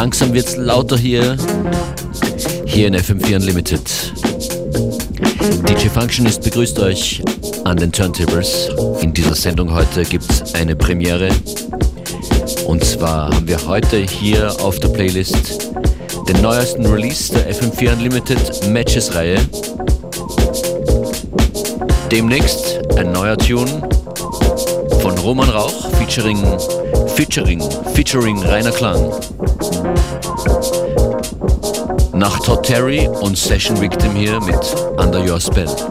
langsam wird's lauter hier. Hier in FM4 Unlimited. DJ Functionist begrüßt euch an den Turntables. In dieser Sendung heute gibt's eine Premiere. Und zwar haben wir heute hier auf der Playlist den neuesten Release der FM4 Unlimited Matches Reihe. Demnächst ein neuer Tune von Roman Rauch featuring featuring featuring Rainer Klang. Nach Todd Terry und Session Victim hier mit Under Your Spell.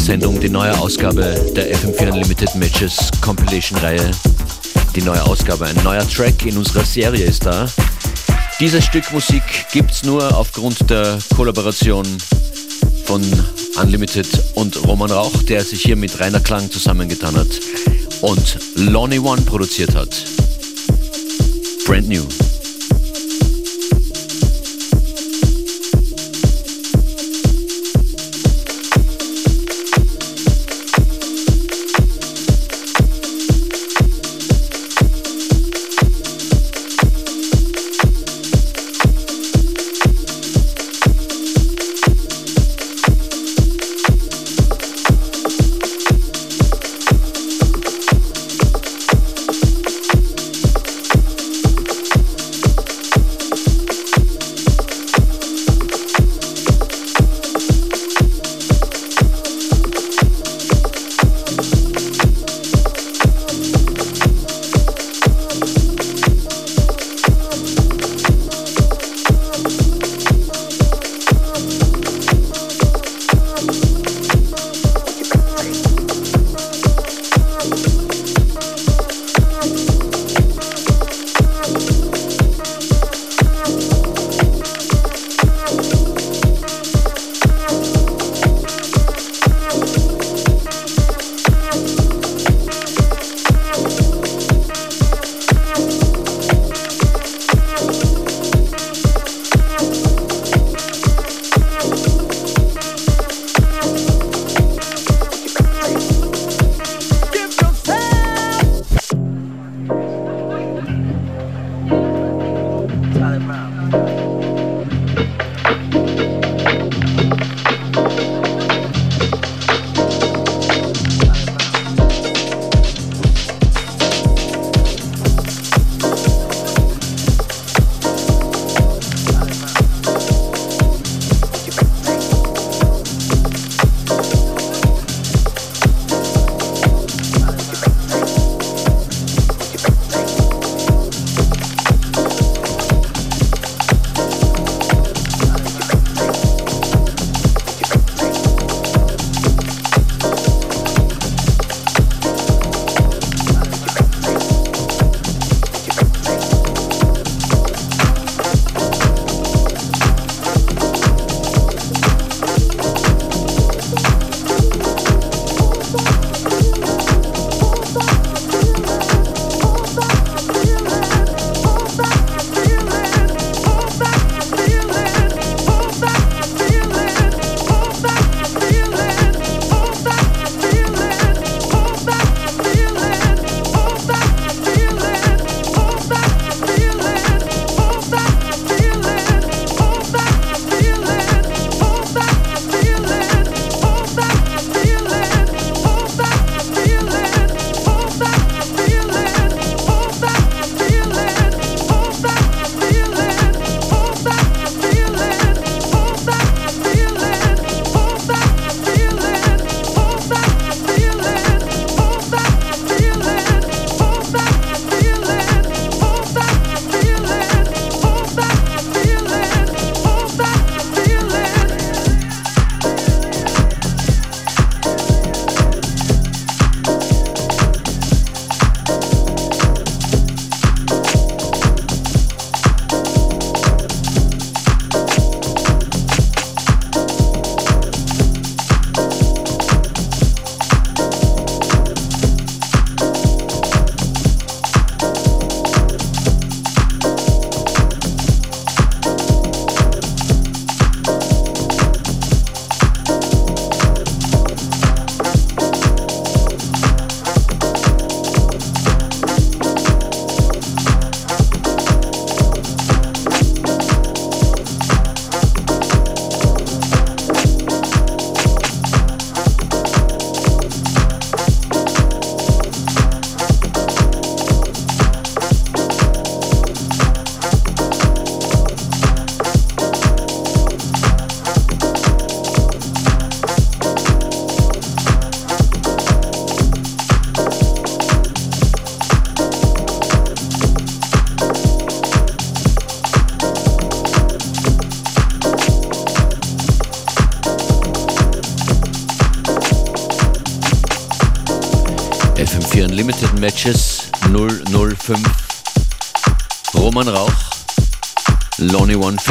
Sendung, die neue Ausgabe der FM4 Unlimited Matches Compilation Reihe. Die neue Ausgabe, ein neuer Track in unserer Serie ist da. Dieses Stück Musik gibt's nur aufgrund der Kollaboration von Unlimited und Roman Rauch, der sich hier mit Rainer Klang zusammengetan hat und Lonnie One produziert hat. Brand new.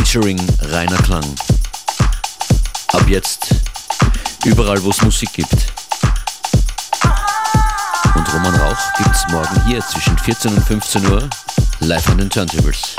Featuring Rainer Klang. Ab jetzt überall, wo es Musik gibt. Und Roman Rauch gibt's morgen hier zwischen 14 und 15 Uhr live an den Turntables.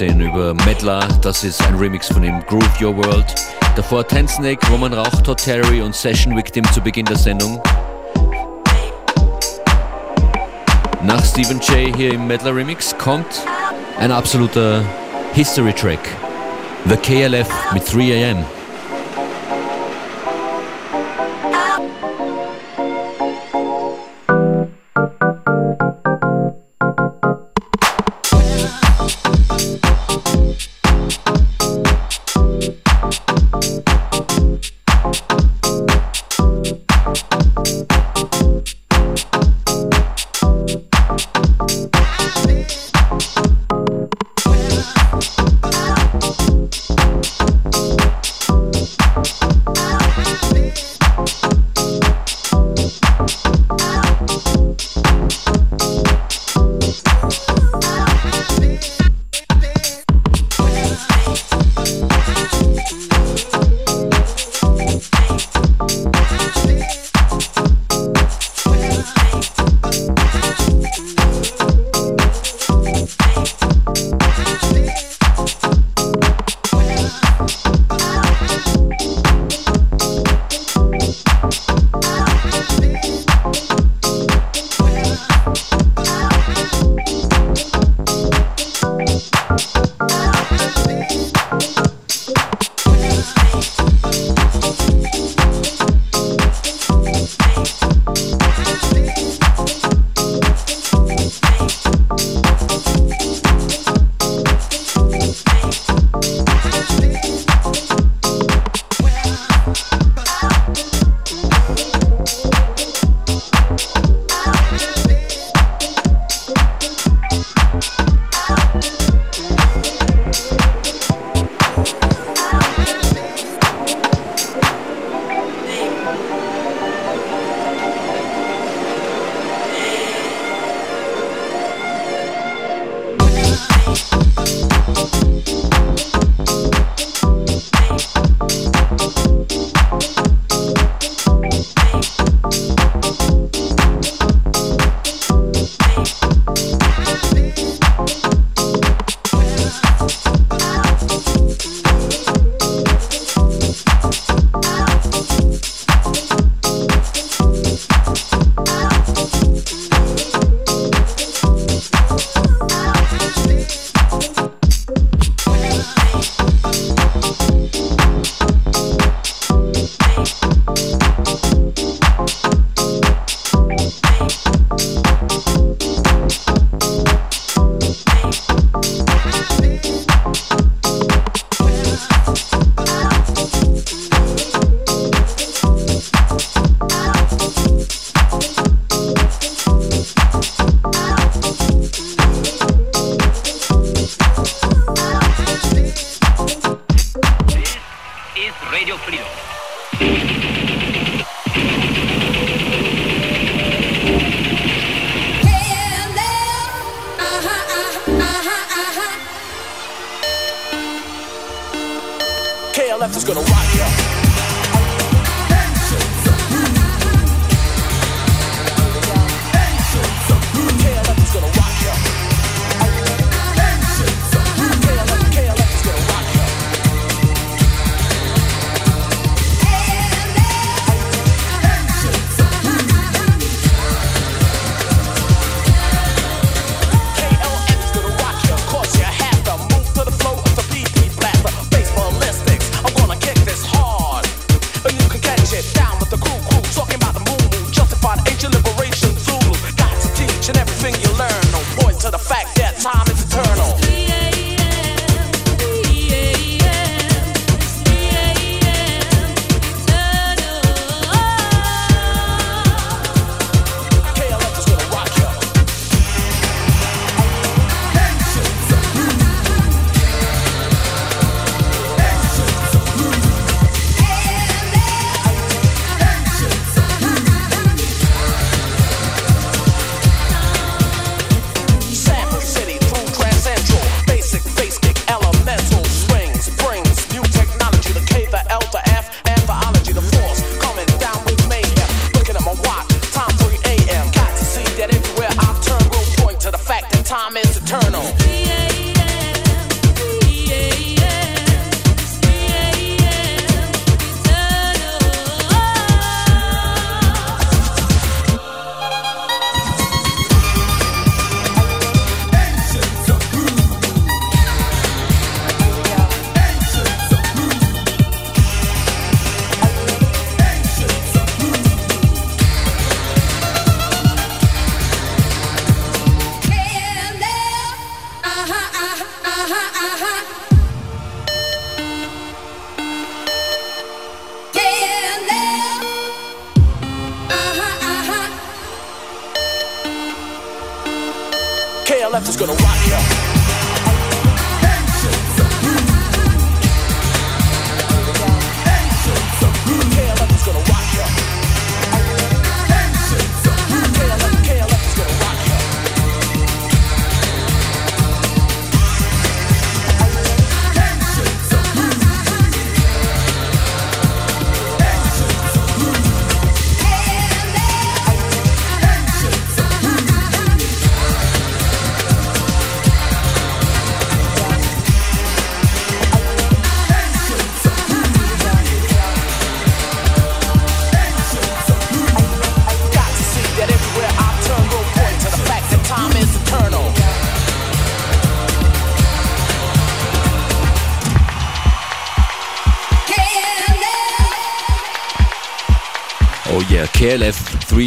19 über Medlar, das ist ein Remix von ihm, Groove Your World. Davor Ten Snake, Roman Rauch, Todd Terry und Session Victim zu Beginn der Sendung. Nach Stephen J hier im Medlar Remix kommt ein absoluter History Track. The KLF mit 3am.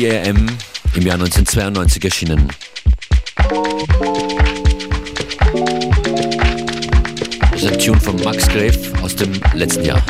3am im Jahr 1992 erschienen. Das ist ein Tune von Max Grave aus dem letzten Jahr.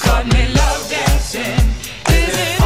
caught me love dancing. Is it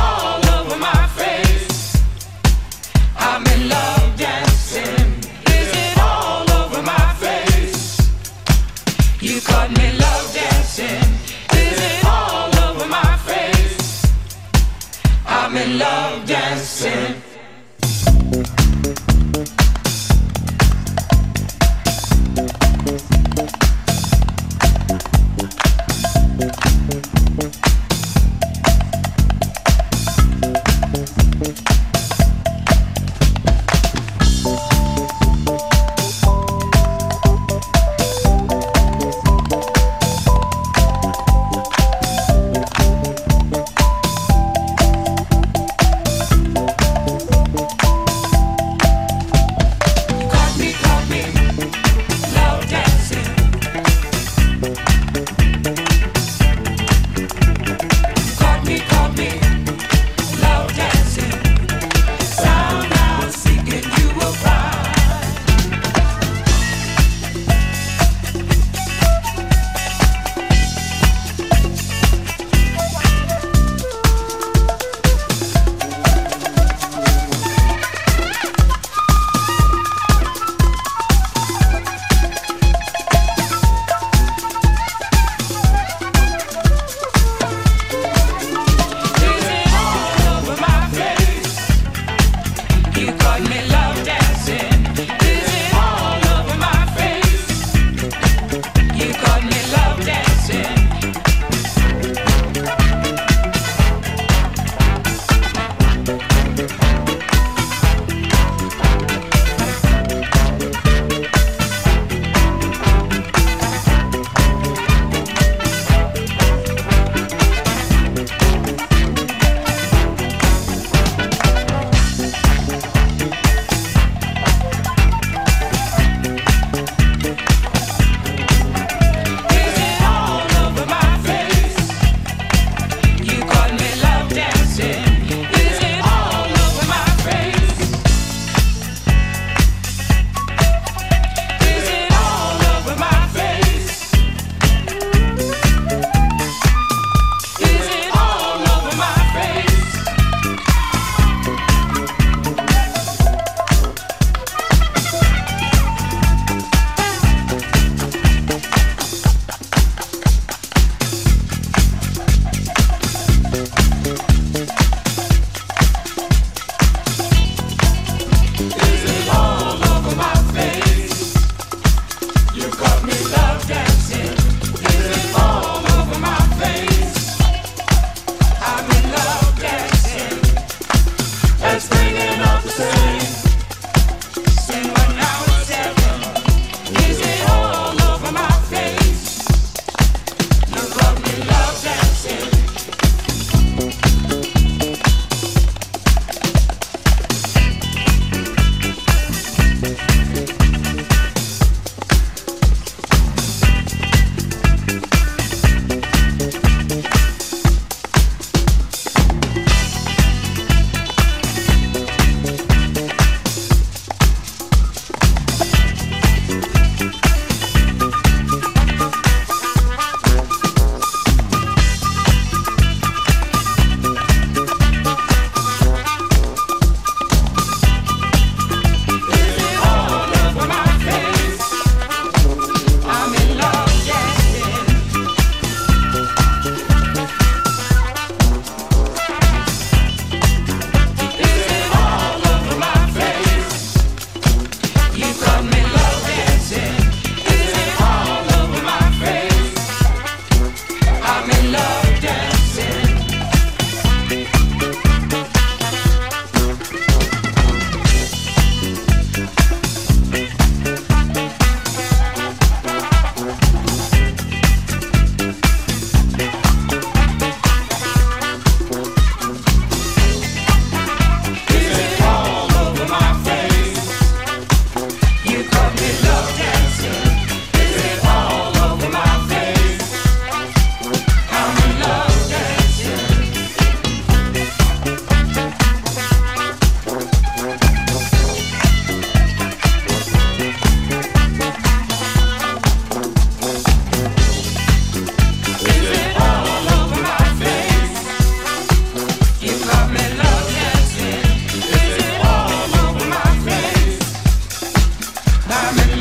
I'm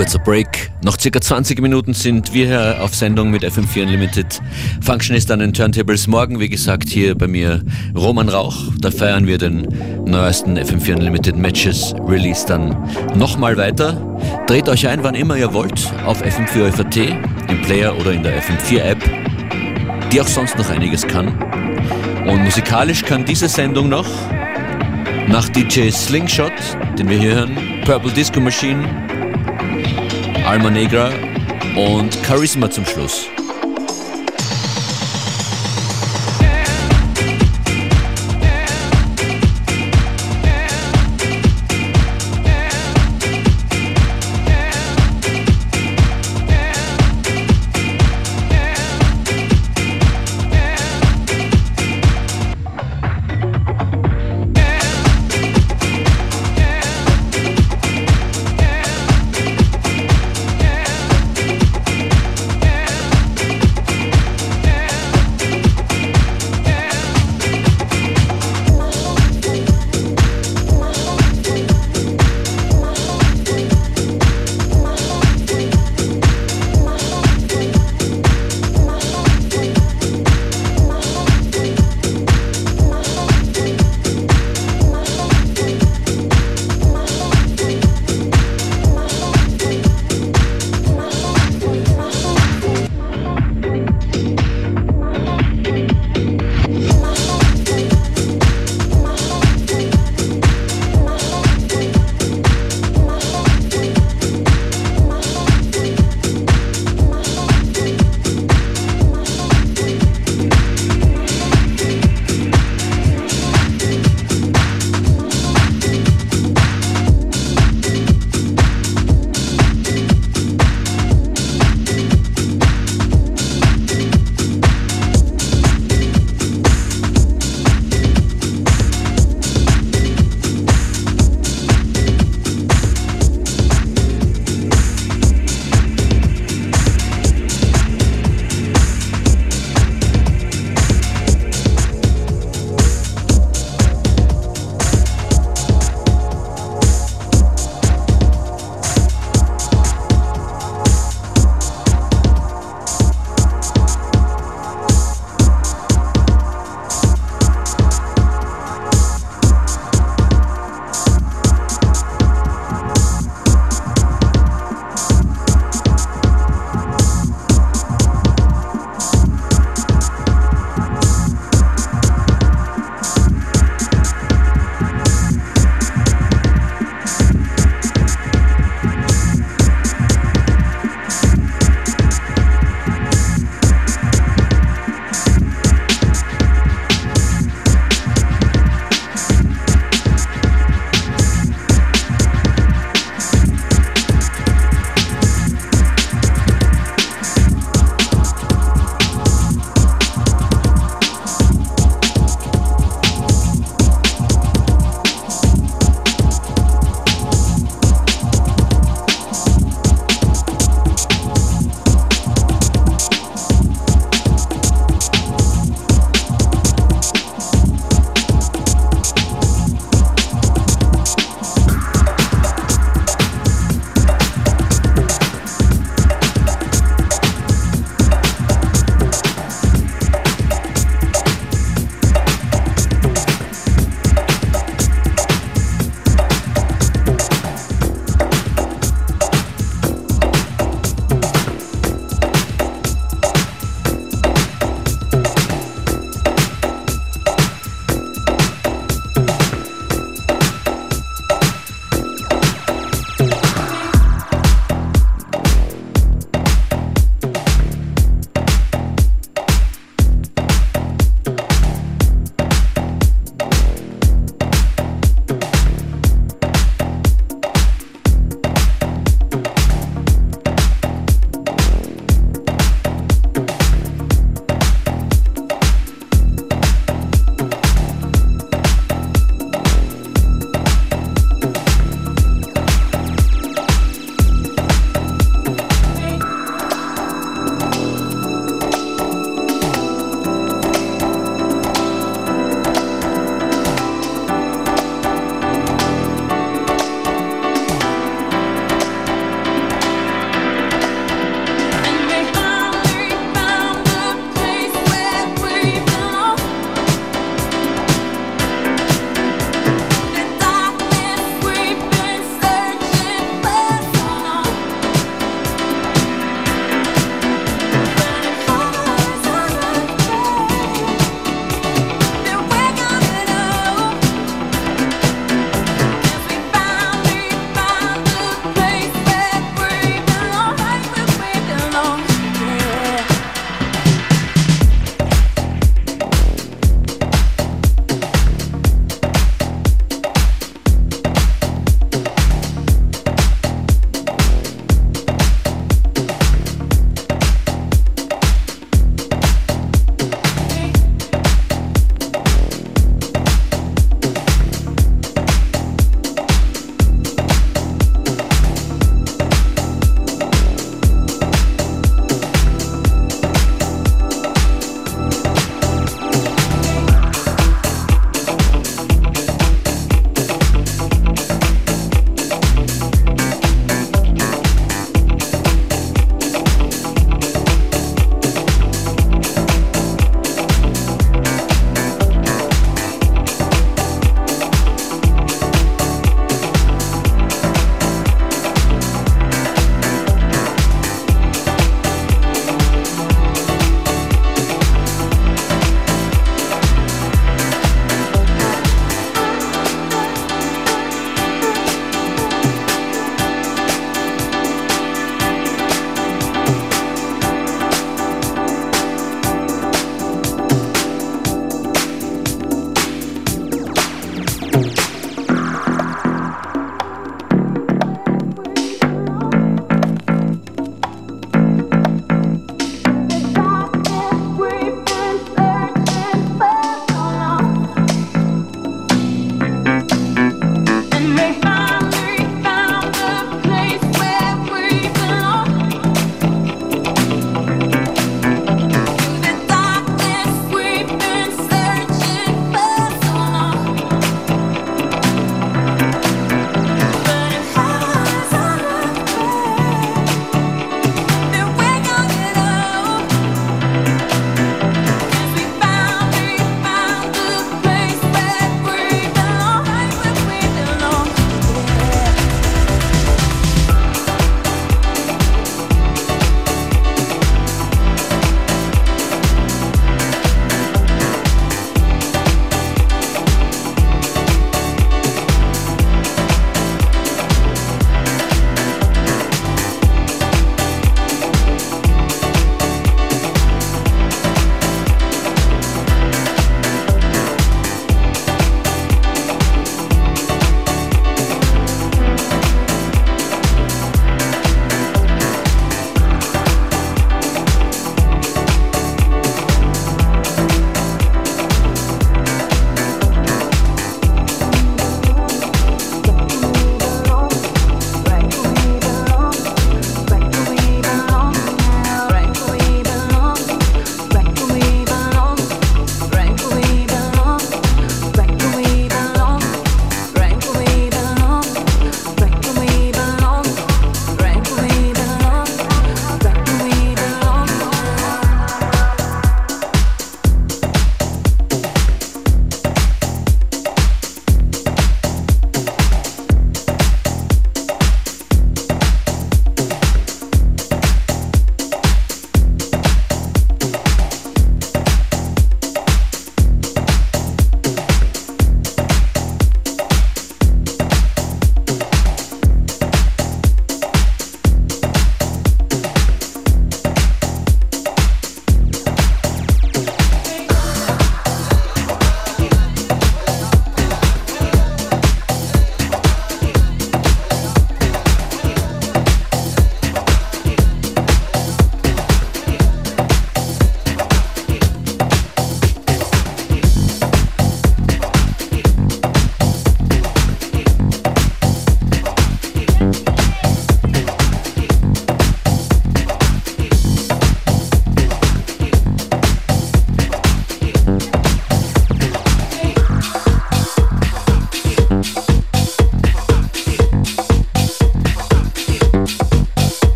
Kurzer Break. Noch circa 20 Minuten sind wir hier auf Sendung mit FM4 Unlimited. Functionist an den Turntables. Morgen, wie gesagt, hier bei mir Roman Rauch. Da feiern wir den neuesten FM4 Unlimited Matches Release dann nochmal weiter. Dreht euch ein, wann immer ihr wollt, auf FM4 FAT, im Player oder in der FM4 App, die auch sonst noch einiges kann. Und musikalisch kann diese Sendung noch nach DJ Slingshot, den wir hier hören, Purple Disco Machine, Alma Negra und Charisma zum Schluss.